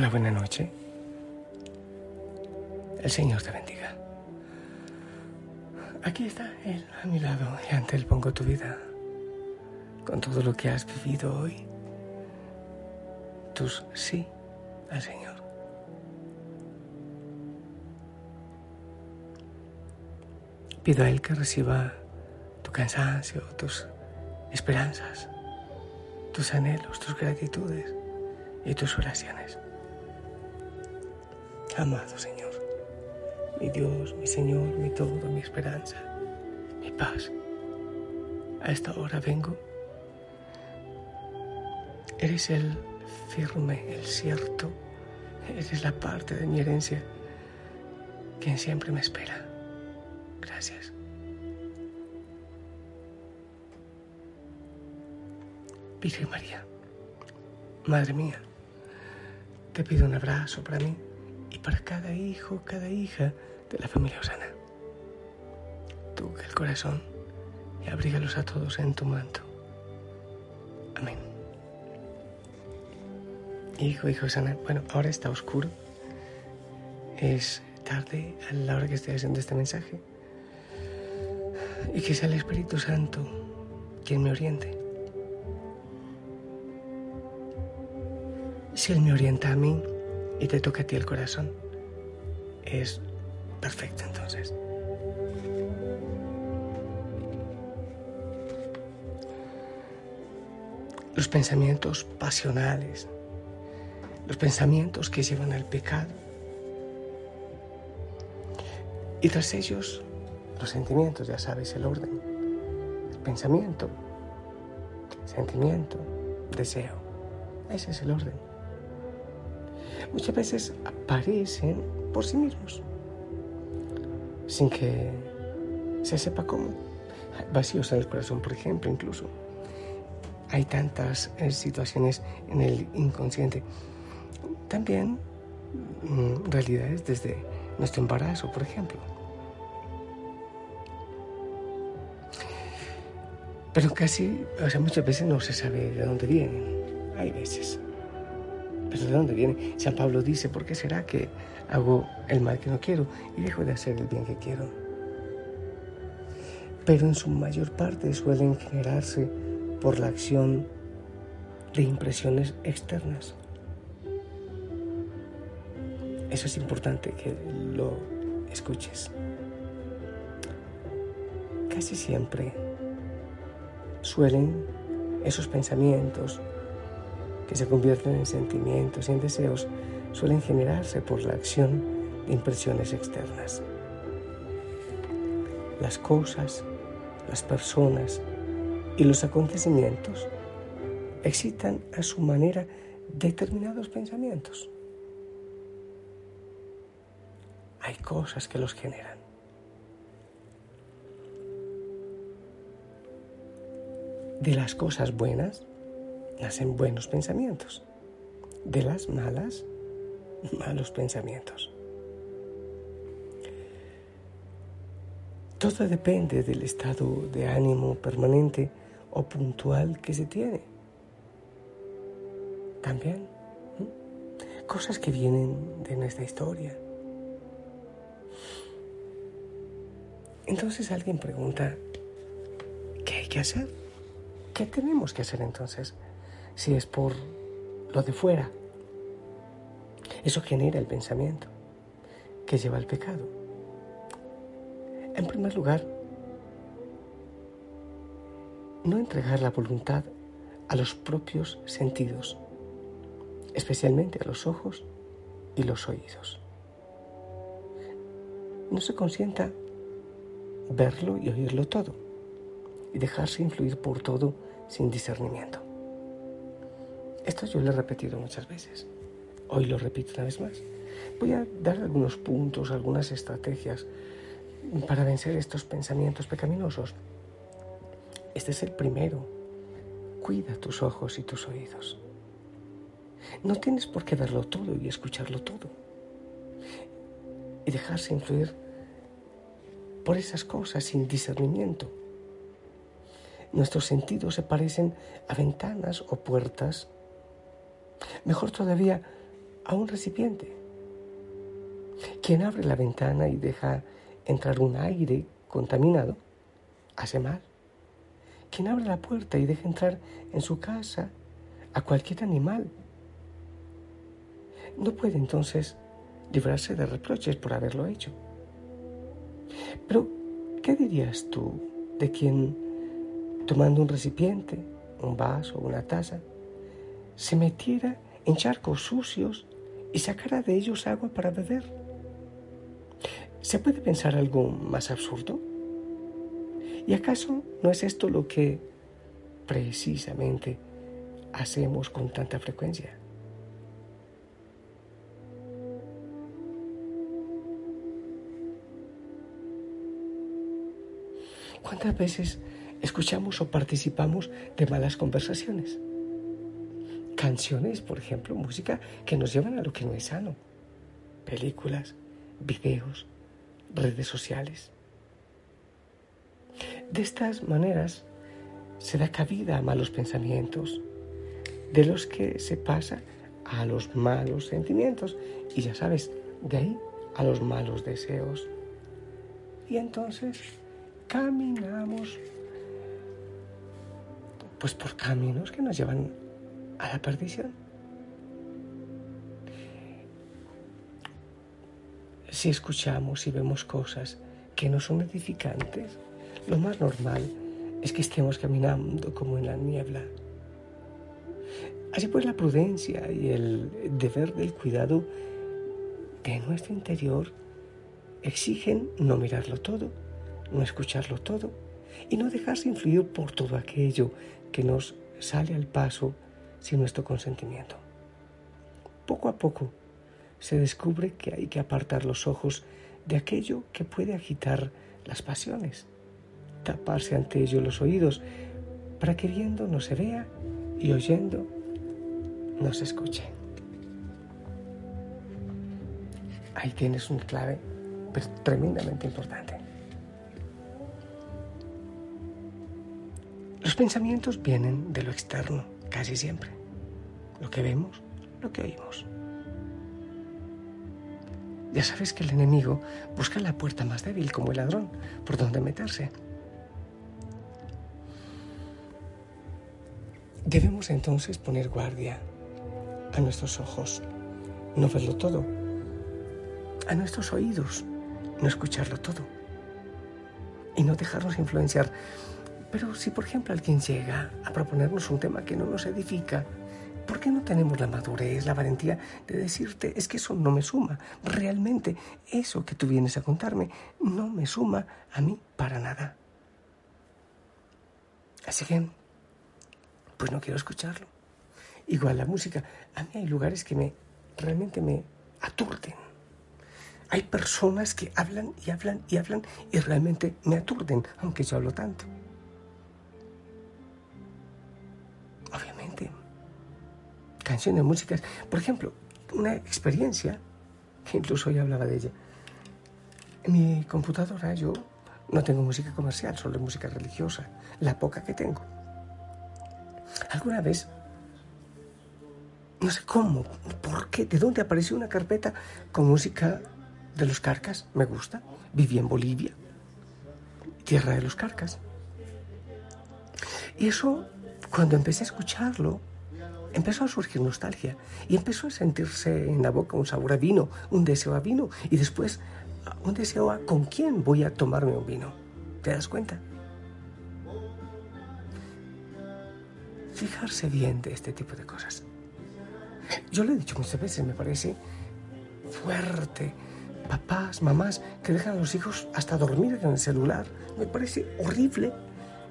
Hola, buena noche. El Señor te bendiga. Aquí está Él a mi lado y ante Él pongo tu vida. Con todo lo que has vivido hoy, tus sí al Señor. Pido a Él que reciba tu cansancio, tus esperanzas, tus anhelos, tus gratitudes y tus oraciones. Amado Señor, mi Dios, mi Señor, mi todo, mi esperanza, mi paz. A esta hora vengo. Eres el firme, el cierto. Eres la parte de mi herencia quien siempre me espera. Gracias. Virgen María, Madre mía, te pido un abrazo para mí y para cada hijo, cada hija de la familia Osana. Tú el corazón y abrígalos a todos en tu manto. Amén. Hijo, hijo Osana, bueno, ahora está oscuro. Es tarde a la hora que estoy haciendo este mensaje. Y que sea el Espíritu Santo quien me oriente. Si Él me orienta a mí, y te toca a ti el corazón, es perfecto entonces. Los pensamientos pasionales, los pensamientos que llevan al pecado, y tras ellos los sentimientos, ya sabes el orden. pensamiento, sentimiento, deseo. Ese es el orden muchas veces aparecen por sí mismos, sin que se sepa cómo. Vacíos en el corazón, por ejemplo, incluso. Hay tantas eh, situaciones en el inconsciente. También mm, realidades desde nuestro embarazo, por ejemplo. Pero casi, o sea, muchas veces no se sabe de dónde vienen. Hay veces. ¿Pero de dónde viene? San Pablo dice, ¿por qué será que hago el mal que no quiero y dejo de hacer el bien que quiero? Pero en su mayor parte suelen generarse por la acción de impresiones externas. Eso es importante que lo escuches. Casi siempre suelen esos pensamientos, que se convierten en sentimientos y en deseos suelen generarse por la acción de impresiones externas. Las cosas, las personas y los acontecimientos excitan a su manera determinados pensamientos. Hay cosas que los generan. De las cosas buenas nacen buenos pensamientos. De las malas, malos pensamientos. Todo depende del estado de ánimo permanente o puntual que se tiene. También cosas que vienen de nuestra historia. Entonces alguien pregunta, ¿qué hay que hacer? ¿Qué tenemos que hacer entonces? Si es por lo de fuera. Eso genera el pensamiento que lleva al pecado. En primer lugar, no entregar la voluntad a los propios sentidos, especialmente a los ojos y los oídos. No se consienta verlo y oírlo todo y dejarse influir por todo sin discernimiento. Esto yo lo he repetido muchas veces. Hoy lo repito una vez más. Voy a dar algunos puntos, algunas estrategias para vencer estos pensamientos pecaminosos. Este es el primero. Cuida tus ojos y tus oídos. No tienes por qué verlo todo y escucharlo todo. Y dejarse influir por esas cosas sin discernimiento. Nuestros sentidos se parecen a ventanas o puertas Mejor todavía a un recipiente. Quien abre la ventana y deja entrar un aire contaminado, hace mal. Quien abre la puerta y deja entrar en su casa a cualquier animal, no puede entonces librarse de reproches por haberlo hecho. Pero, ¿qué dirías tú de quien, tomando un recipiente, un vaso una taza, se metiera en charcos sucios y sacara de ellos agua para beber? ¿Se puede pensar algo más absurdo? ¿Y acaso no es esto lo que precisamente hacemos con tanta frecuencia? ¿Cuántas veces escuchamos o participamos de malas conversaciones? Canciones, por ejemplo, música que nos llevan a lo que no es sano. Películas, videos, redes sociales. De estas maneras se da cabida a malos pensamientos, de los que se pasa a los malos sentimientos y ya sabes, de ahí a los malos deseos. Y entonces caminamos pues por caminos que nos llevan a la perdición. Si escuchamos y vemos cosas que no son edificantes, lo más normal es que estemos caminando como en la niebla. Así pues la prudencia y el deber del cuidado de nuestro interior exigen no mirarlo todo, no escucharlo todo y no dejarse influir por todo aquello que nos sale al paso sin nuestro consentimiento. Poco a poco se descubre que hay que apartar los ojos de aquello que puede agitar las pasiones, taparse ante ello los oídos para que viendo no se vea y oyendo no se escuche. Ahí tienes una clave pues, tremendamente importante. Los pensamientos vienen de lo externo, casi siempre. Lo que vemos, lo que oímos. Ya sabes que el enemigo busca la puerta más débil como el ladrón, por donde meterse. Debemos entonces poner guardia a nuestros ojos, no verlo todo, a nuestros oídos, no escucharlo todo y no dejarnos influenciar. Pero si por ejemplo alguien llega a proponernos un tema que no nos edifica, ¿Por qué no tenemos la madurez, la valentía de decirte, es que eso no me suma? Realmente eso que tú vienes a contarme no me suma a mí para nada. Así que, pues no quiero escucharlo. Igual la música, a mí hay lugares que me realmente me aturden. Hay personas que hablan y hablan y hablan y realmente me aturden, aunque yo hablo tanto. Canciones, músicas. Por ejemplo, una experiencia, que incluso hoy hablaba de ella. Mi computadora yo no tengo música comercial, solo música religiosa, la poca que tengo. Alguna vez, no sé cómo, por qué, de dónde apareció una carpeta con música de los carcas, me gusta. Viví en Bolivia, tierra de los carcas. Y eso, cuando empecé a escucharlo, empezó a surgir nostalgia y empezó a sentirse en la boca un sabor a vino, un deseo a vino y después un deseo a con quién voy a tomarme un vino. ¿Te das cuenta? Fijarse bien de este tipo de cosas. Yo lo he dicho muchas veces, me parece fuerte. Papás, mamás que dejan a los hijos hasta dormir en el celular. Me parece horrible.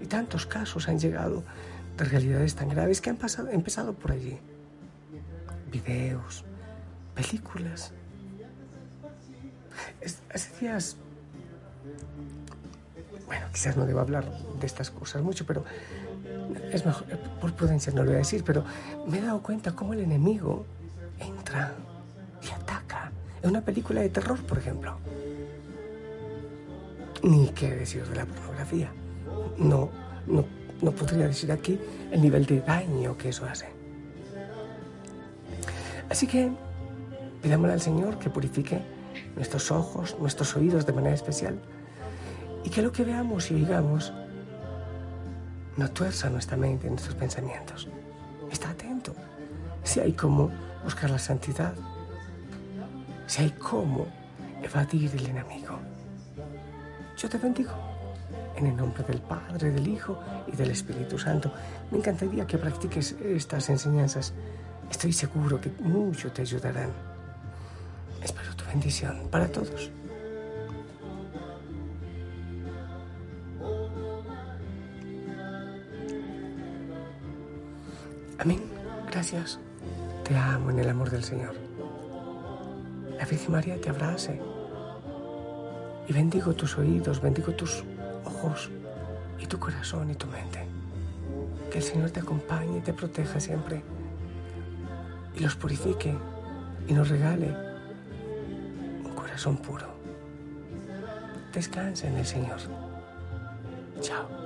Y tantos casos han llegado de realidades tan graves que han pasado, empezado por allí. Videos, películas. hace días, bueno, quizás no debo hablar de estas cosas mucho, pero es mejor, por prudencia no lo voy a decir, pero me he dado cuenta cómo el enemigo entra y ataca en una película de terror, por ejemplo. Ni qué decir de la pornografía. No, no no podría decir aquí el nivel de daño que eso hace. Así que Pidámosle al Señor que purifique nuestros ojos, nuestros oídos de manera especial y que lo que veamos y oigamos no tuerza nuestra mente, nuestros pensamientos. Está atento. Si hay cómo buscar la santidad, si hay cómo evadir el enemigo. Yo te bendigo en el nombre del Padre, del Hijo y del Espíritu Santo. Me encantaría que practiques estas enseñanzas. Estoy seguro que mucho te ayudarán. Espero tu bendición para todos. Amén. Gracias. Te amo en el amor del Señor. La Virgen María te abrace. Y bendigo tus oídos, bendigo tus y tu corazón y tu mente. Que el Señor te acompañe y te proteja siempre. Y los purifique y nos regale un corazón puro. Descansa en el Señor. Chao.